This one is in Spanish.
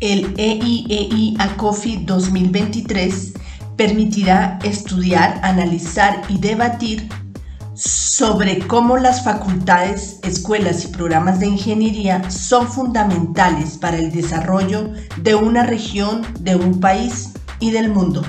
El EIEI ACOFI 2023 permitirá estudiar, analizar y debatir sobre cómo las facultades, escuelas y programas de ingeniería son fundamentales para el desarrollo de una región, de un país y del mundo.